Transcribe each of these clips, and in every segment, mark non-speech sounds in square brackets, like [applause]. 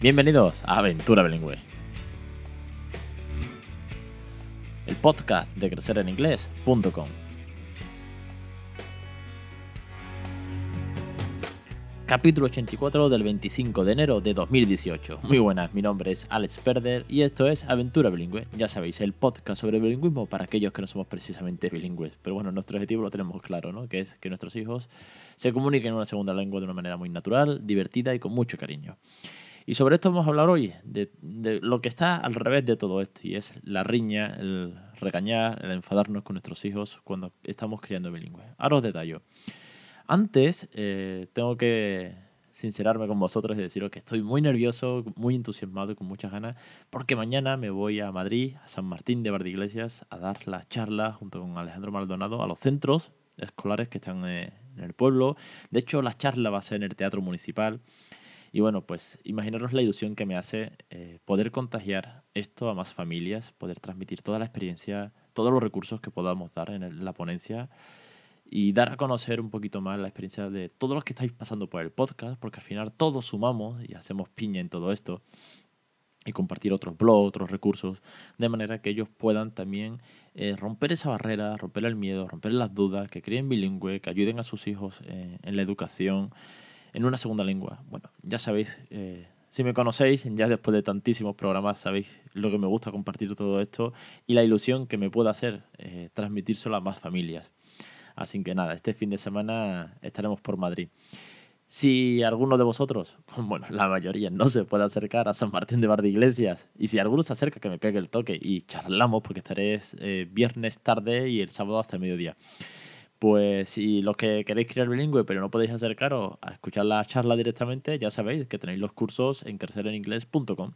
Bienvenidos a Aventura Bilingüe. El podcast de crecereninglés.com. Capítulo 84 del 25 de enero de 2018. Muy buenas, mi nombre es Alex Perder y esto es Aventura Bilingüe. Ya sabéis, el podcast sobre bilingüismo para aquellos que no somos precisamente bilingües. Pero bueno, nuestro objetivo lo tenemos claro, ¿no? Que es que nuestros hijos se comuniquen en una segunda lengua de una manera muy natural, divertida y con mucho cariño. Y sobre esto vamos a hablar hoy, de, de, lo que está al revés de todo esto, y es la riña, el regañar, el enfadarnos con nuestros hijos cuando estamos criando bilingües. Ahora os detallo. Antes, eh, tengo que sincerarme con vosotros y deciros que estoy muy nervioso, muy entusiasmado y con muchas ganas, porque mañana me voy a Madrid, a San Martín de Iglesias, a dar la charla junto con Alejandro Maldonado a los centros escolares que están eh, en el pueblo. De hecho, la charla va a ser en el Teatro Municipal. Y bueno, pues imaginaros la ilusión que me hace eh, poder contagiar esto a más familias, poder transmitir toda la experiencia, todos los recursos que podamos dar en la ponencia y dar a conocer un poquito más la experiencia de todos los que estáis pasando por el podcast, porque al final todos sumamos y hacemos piña en todo esto y compartir otros blogs, otros recursos, de manera que ellos puedan también eh, romper esa barrera, romper el miedo, romper las dudas, que creen bilingüe, que ayuden a sus hijos eh, en la educación en una segunda lengua. Bueno, ya sabéis, eh, si me conocéis, ya después de tantísimos programas, sabéis lo que me gusta compartir todo esto y la ilusión que me pueda hacer transmitírselo a más familias. Así que nada, este fin de semana estaremos por Madrid. Si alguno de vosotros, [laughs] bueno, la mayoría, no se puede acercar a San Martín de Bar de Iglesias, y si alguno se acerca, que me pegue el toque y charlamos, porque estaré eh, viernes tarde y el sábado hasta el mediodía. Pues si los que queréis crear bilingüe pero no podéis acercaros a escuchar la charla directamente, ya sabéis que tenéis los cursos en crecereninglés.com.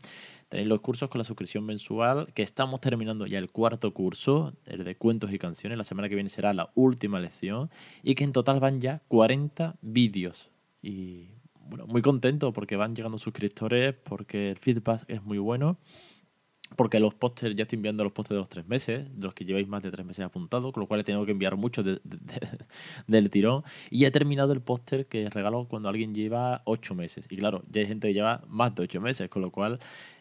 Tenéis los cursos con la suscripción mensual, que estamos terminando ya el cuarto curso, el de cuentos y canciones. La semana que viene será la última lección y que en total van ya 40 vídeos. Y bueno, muy contento porque van llegando suscriptores, porque el feedback es muy bueno porque los pósters, ya estoy enviando los pósters de los tres meses, de los que lleváis más de tres meses apuntados, con lo cual tengo que enviar muchos [laughs] del tirón. Y he terminado el póster que regalo cuando alguien lleva ocho meses. Y claro, ya hay gente que lleva más de ocho meses, con lo cual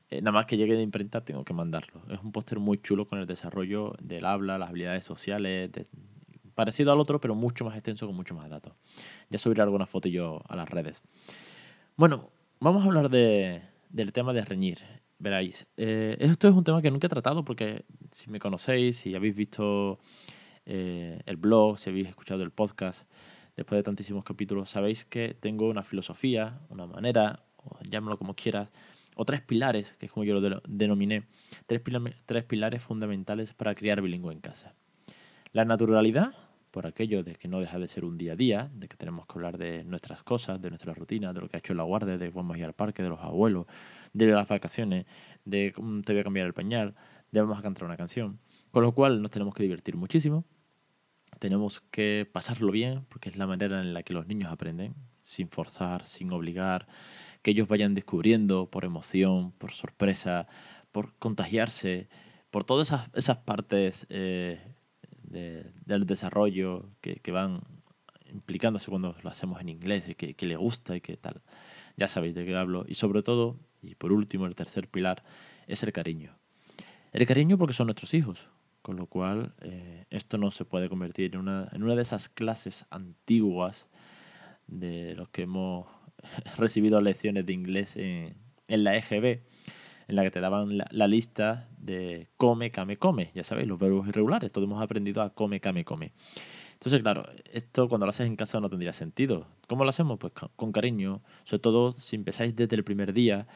eh, nada más que llegue de imprenta tengo que mandarlo. Es un póster muy chulo con el desarrollo del habla, las habilidades sociales, parecido al otro, pero mucho más extenso con mucho más datos. Ya subiré alguna foto yo a las redes. Bueno, vamos a hablar de, del tema de reñir. Veráis, eh, esto es un tema que nunca he tratado porque si me conocéis, si habéis visto eh, el blog, si habéis escuchado el podcast, después de tantísimos capítulos, sabéis que tengo una filosofía, una manera, o llámalo como quieras, o tres pilares, que es como yo lo denominé, tres, tres pilares fundamentales para criar bilingüe en casa. La naturalidad, por aquello de que no deja de ser un día a día, de que tenemos que hablar de nuestras cosas, de nuestra rutina, de lo que ha hecho la guardia, de vamos a ir al parque, de los abuelos, de las vacaciones, de cómo te voy a cambiar el pañal, de vamos a cantar una canción. Con lo cual nos tenemos que divertir muchísimo, tenemos que pasarlo bien, porque es la manera en la que los niños aprenden, sin forzar, sin obligar, que ellos vayan descubriendo por emoción, por sorpresa, por contagiarse, por todas esas, esas partes eh, del desarrollo que, van implicándose cuando lo hacemos en inglés y que, que le gusta y que tal. Ya sabéis de qué hablo. Y sobre todo, y por último, el tercer pilar es el cariño. El cariño porque son nuestros hijos, con lo cual eh, esto no se puede convertir en una, en una de esas clases antiguas de los que hemos [laughs] recibido lecciones de inglés en la EGB, en la que te daban la, lista de come, came, come. Ya sabéis, los verbos irregulares. Todos hemos aprendido a come, came, come. Entonces, claro, esto cuando lo haces en casa no tendría sentido. ¿Cómo lo hacemos? Pues con, cariño. Sobre todo si empezáis desde el primer día,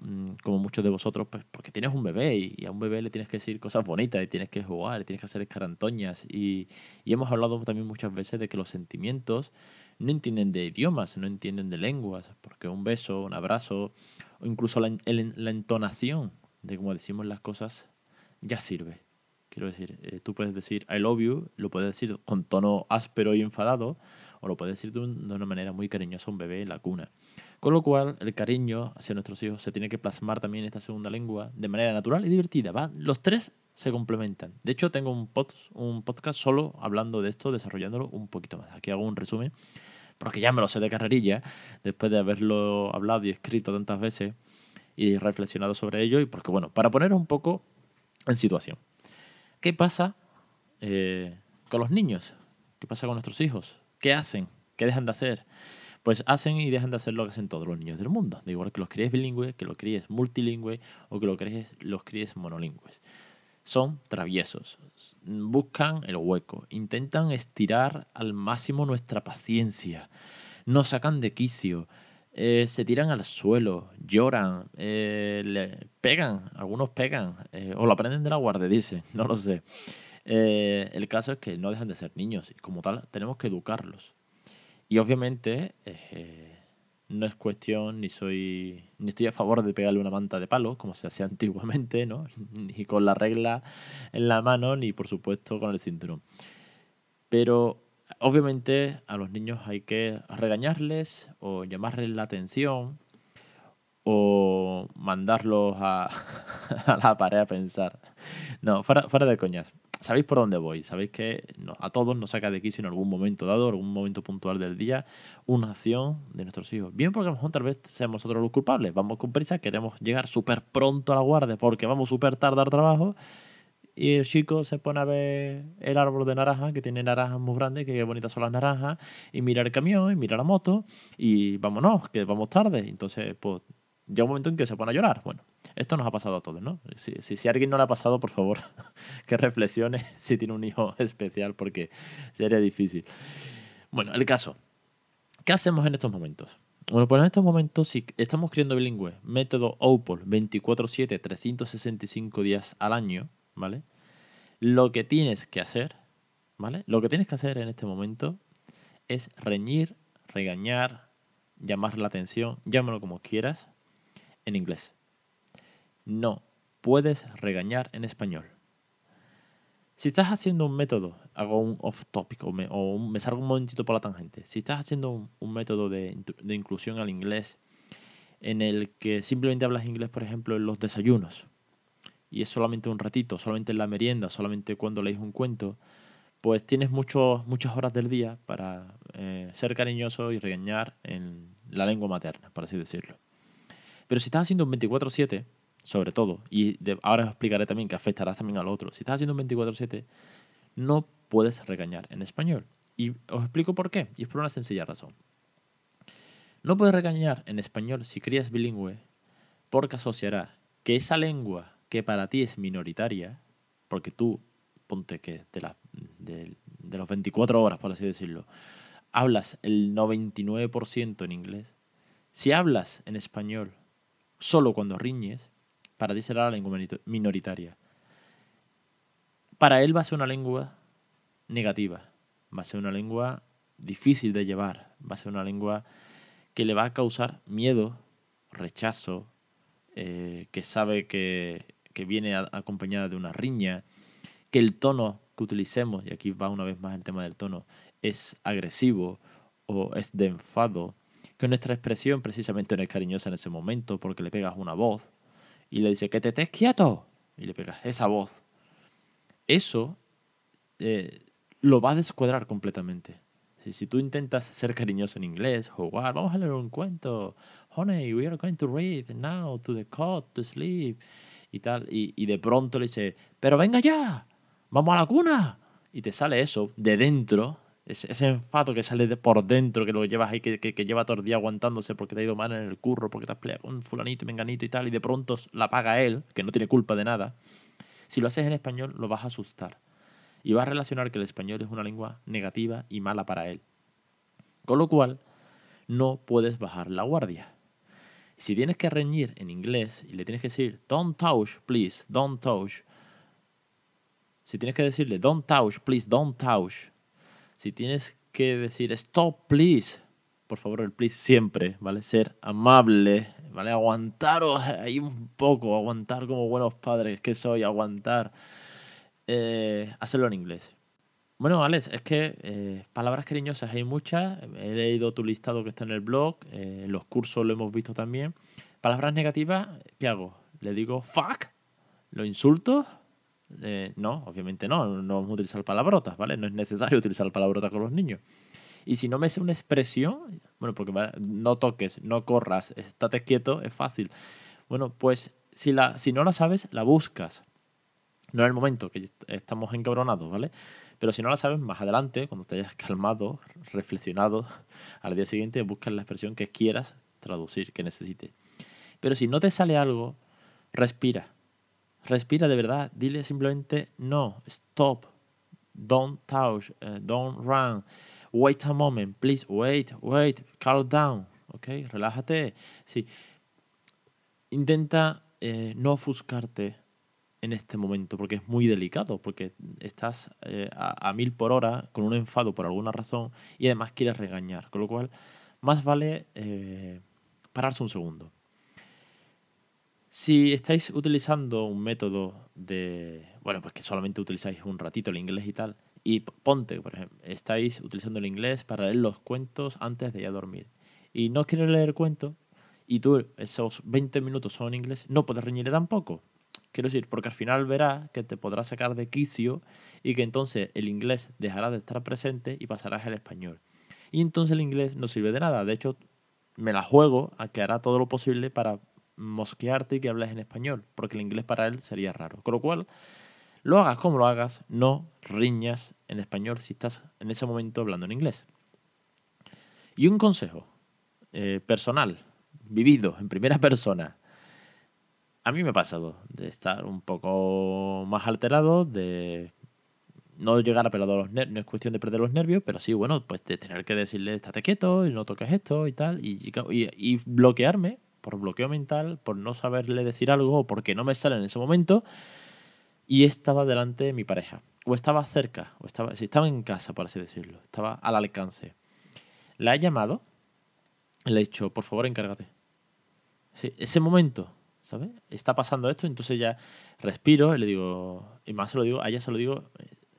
mm, como muchos de vosotros, pues porque tienes un bebé y, a un bebé le tienes que decir cosas bonitas y tienes que jugar y tienes que hacer escarantoñas. Y, y hemos hablado también muchas veces de que los sentimientos no entienden de idiomas, no entienden de lenguas, porque un beso, un abrazo, o incluso la, la entonación de cómo decimos las cosas ya sirve. Quiero decir, eh, tú puedes decir I love you, lo puedes decir con tono áspero y enfadado, o lo puedes decir de, una manera muy cariñosa a un bebé en la cuna. Con lo cual, el cariño hacia nuestros hijos se tiene que plasmar también en esta segunda lengua de manera natural y divertida. ¿va? Los tres se complementan. De hecho, tengo un, un podcast solo hablando de esto, desarrollándolo un poquito más. Aquí hago un resumen porque ya me lo sé de carrerilla, después de haberlo hablado y escrito tantas veces. Y reflexionado sobre ello y porque, bueno, para poner un poco en situación. ¿Qué pasa eh, con los niños? ¿Qué pasa con nuestros hijos? ¿Qué hacen? ¿Qué dejan de hacer? Pues hacen y dejan de hacer lo que hacen todos los niños del mundo. De igual que los críes bilingües, que los críes multilingües o que los críes, los críes monolingües. Son traviesos, buscan el hueco, intentan estirar al máximo nuestra paciencia, nos sacan de quicio, eh, se tiran al suelo, lloran, eh, le pegan, algunos pegan, eh, o lo aprenden de la guardia, dice, no lo sé. el caso es que no dejan de ser niños y como tal tenemos que educarlos. Y obviamente no es cuestión, ni soy, ni estoy a favor de pegarle una manta de palo, como se hacía [laughs] antiguamente, ¿no? Ni con la regla en la mano, ni por supuesto con el cinturón. Pero obviamente a los niños hay que regañarles o llamarles la atención o mandarlos a, [laughs] a la pared a pensar. No, fuera, fuera de coñas sabéis por dónde voy, sabéis que a todos nos saca de quicio en algún momento dado, algún momento puntual del día, una acción de nuestros hijos. Bien, porque a lo mejor tal vez seamos nosotros los culpables, vamos con prisa, queremos llegar súper pronto a la guardia porque vamos súper tarde al trabajo y el chico se pone a ver el árbol de naranja, que tiene naranjas muy grandes, que bonitas son las naranjas, y mira el camión, y mira la moto, y vámonos, que vamos tarde. Entonces, pues, llega un momento en que se pone a llorar. Bueno, esto nos ha pasado a todos, ¿no? Si, si, a alguien no le ha pasado, por favor, [laughs] que reflexione [laughs] si tiene un hijo [laughs] especial, porque sería difícil. Bueno, el caso. ¿Qué hacemos en estos momentos? Bueno, pues en estos momentos, si estamos creando bilingüe, método OPOL 24-7, 365 días al año, ¿vale? Lo que tienes que hacer, ¿vale? Lo que tienes que hacer en este momento es reñir, regañar, llamar la atención, llámalo como quieras, en inglés. No puedes regañar en español. Si estás haciendo un método, hago un off topic o me, o me salgo un momentito por la tangente. Si estás haciendo un, método de, de, inclusión al inglés en el que simplemente hablas inglés, por ejemplo, en los desayunos, y es solamente un ratito, solamente en la merienda, solamente cuando lees un cuento, pues tienes muchas horas del día para eh, ser cariñoso y regañar en la lengua materna, por así decirlo. Pero si estás haciendo un 24-7, sobre todo, y ahora os explicaré también que afectará también al otro, si estás haciendo un 24-7, no puedes regañar en español. Y os explico por qué, y es por una sencilla razón. No puedes regañar en español si crías bilingüe porque asociará que esa lengua que para ti es minoritaria, porque tú, ponte que de, la, de, de los 24 horas, por así decirlo, hablas el 99% en inglés, si hablas en español solo cuando riñes, para ti será la lengua minoritaria. Para él va a ser una lengua negativa, va a ser una lengua difícil de llevar, va a ser una lengua que le va a causar miedo, rechazo, eh, que sabe que, viene acompañada de una riña, que el tono que utilicemos, y aquí va una vez más el tema del tono, es agresivo o es de enfado, que nuestra expresión precisamente no es cariñosa en ese momento porque le pegas una voz y le dice que te estés quieto y le pegas esa voz. Eso eh, lo va a descuadrar completamente. Si, si, tú intentas ser cariñoso en inglés, jugar, vamos a leer un cuento, honey, we are going to read now to the cot to sleep y tal, y, y de pronto le dice, pero venga ya, vamos a la cuna. Y te sale eso de dentro, ese, enfado que sale de por dentro, que lo llevas ahí, que, que, lleva todo el día aguantándose porque te ha ido mal en el curro, porque te has peleado con fulanito menganito y tal, y de pronto la paga él, que no tiene culpa de nada. Si lo haces en español, lo vas a asustar. Y vas a relacionar que el español es una lengua negativa y mala para él. Con lo cual, no puedes bajar la guardia. Si tienes que reñir en inglés y le tienes que decir, don't touch, please, don't touch. Si tienes que decirle, don't touch, please, don't touch si tienes que decir stop, please, por favor, el please siempre, ¿vale? Ser amable, ¿vale? Aguantaros ahí un poco, aguantar como buenos padres que soy, aguantar. Eh, hacerlo en inglés. Bueno, Alex, es que eh, palabras cariñosas hay muchas. He leído tu listado que está en el blog, eh, en los cursos lo hemos visto también. Palabras negativas, ¿qué hago? ¿Le digo fuck? ¿Lo insulto? Eh, no, obviamente no, no vamos a utilizar palabrotas, ¿vale? No es necesario [laughs] utilizar palabrotas con los niños. Y si no me sé una expresión, bueno, porque no toques, no corras, estate quieto, es fácil. Bueno, pues si, la, si no la sabes, la buscas. No en el momento que estamos encabronados, ¿vale? Pero si no la sabes, más adelante, cuando te hayas calmado, reflexionado, al día siguiente buscas la expresión que quieras traducir, que necesites. Pero si no te sale algo, respira. Respira de verdad. Dile simplemente no, stop, don't touch, eh, don't run, wait a moment, please, wait, wait, calm down, ¿ok? Relájate. Sí. Intenta eh, no ofuscarte en este momento, porque es muy delicado, porque estás eh, a, mil por hora con un enfado por alguna razón y además quieres regañar, con lo cual más vale eh, pararse un segundo. Si estáis utilizando un método de, bueno, pues que solamente utilizáis un ratito el inglés y tal, y ponte, por ejemplo, estáis utilizando el inglés para leer los cuentos antes de ir a dormir, y no quieres leer cuentos, y tú esos 20 minutos son inglés, no puedes reñirle tampoco. Quiero decir, porque al final verás que te podrás sacar de quicio y que entonces el inglés dejará de estar presente y pasarás al español. Y entonces el inglés no sirve de nada. De hecho, me la juego a que hará todo lo posible para mosquearte y que hables en español, porque el inglés para él sería raro. Con lo cual, lo hagas como lo hagas, no riñas en español si estás en ese momento hablando en inglés. Y un consejo eh, personal, vivido en primera [laughs] persona a mí me ha pasado de estar un poco más alterado, de no llegar a perder los nervios, no es cuestión de perder los nervios, pero sí, bueno, pues de tener que decirle, estate quieto y no toques esto y tal, y, y, bloquearme por bloqueo mental, por no saberle decir algo o porque no me sale en ese momento, y estaba delante de mi pareja, o estaba cerca, o estaba, si estaba en casa, por así decirlo, estaba al alcance. La he llamado, le he dicho, por favor, encárgate. Sí, ese momento Está pasando esto, entonces ya respiro y le digo, y más se lo digo, a ella se lo digo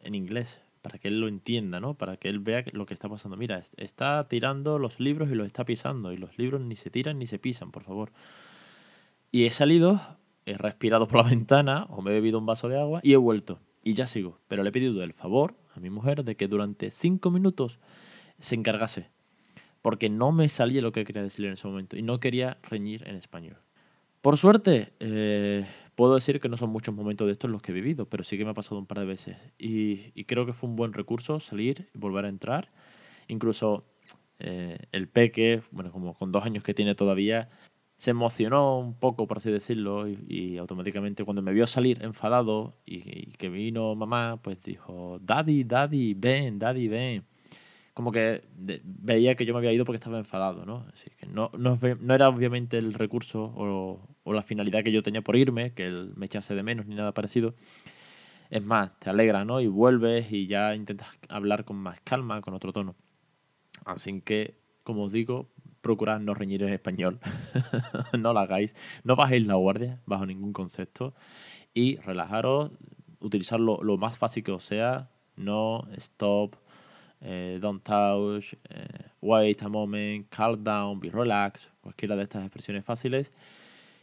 en inglés, para que él lo entienda, ¿no? Para que él vea lo que está pasando. Mira, está tirando los libros y los está pisando, y los libros ni se tiran ni se pisan, por favor. Y he salido, he respirado por la [laughs] ventana, o me he bebido un vaso de agua, y he vuelto. Y ya sigo. Pero le he pedido el favor a mi mujer de que durante cinco minutos se encargase. Porque no me salía lo que quería decirle en ese momento. Y no quería reñir en español. Por suerte, eh, puedo decir que no son muchos momentos de estos los que he vivido, pero sí que me ha pasado un par de veces. Y, creo que fue un buen recurso salir y volver a entrar. Incluso eh, el peque, bueno, como con dos años que tiene todavía, se emocionó un poco, por así decirlo, y, automáticamente cuando me vio salir enfadado y, que vino mamá, pues dijo, Daddy, Daddy, ven, Daddy, ven como que veía que yo me había ido porque estaba enfadado, ¿no? No, no era obviamente el recurso o, o, la finalidad que yo tenía por irme, que él me echase de menos ni nada parecido. Es más, te alegra, ¿no? Y vuelves y ya intentas hablar con más calma, con otro tono. Así que, como os digo, procurad no reñir en español. [laughs] no lo hagáis. No bajéis la guardia bajo ningún concepto. Y relajaros, utilizarlo lo más fácil que os sea. No, stop, eh, don't touch, eh, wait a moment, calm down, be relax, cualquiera de estas expresiones fáciles.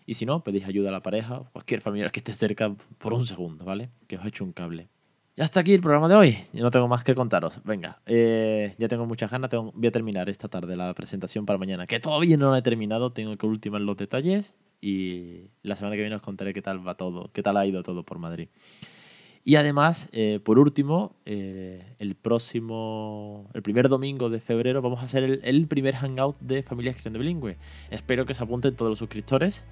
Y si no, pedís ayuda a la pareja o cualquier familiar que esté cerca por un segundo, ¿vale? Que os he hecho un cable. Ya está aquí el programa de hoy. Yo no tengo más que contaros. Venga, eh, ya tengo muchas ganas. Voy a terminar esta tarde la presentación para mañana, que todavía no la he terminado. Tengo que ultimar los detalles y la semana que viene os contaré qué tal va todo, qué tal ha ido todo por Madrid. Y además, eh, por último, eh, el próximo, el primer domingo de febrero vamos a hacer el, primer hangout de Familias Cristiano Bilingüe. Espero que se apunten todos los suscriptores,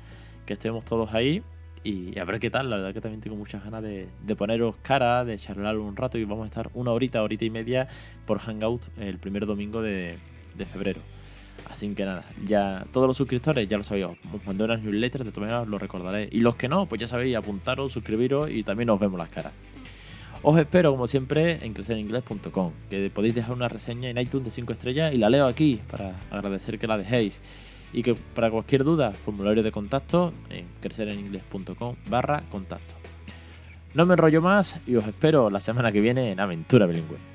que estemos todos ahí y a ver qué tal. La verdad que también tengo muchas ganas de, poneros cara, de charlar un rato y vamos a estar una horita, horita y media por hangout el primer domingo de, febrero. Así que nada, ya todos los suscriptores ya lo sabéis, os mandé unas newsletters, de todas maneras lo recordaré. Y los que no, pues ya sabéis, apuntaros, suscribiros y también nos vemos las caras. Os espero, como siempre, en crecereningles.com, que podéis dejar una reseña en iTunes de 5 estrellas y la leo aquí para agradecer que la dejéis. Y que para cualquier duda, formulario de contacto en crecereningles.com barra contacto. No me enrollo más y os espero la semana que viene en Aventura Bilingüe.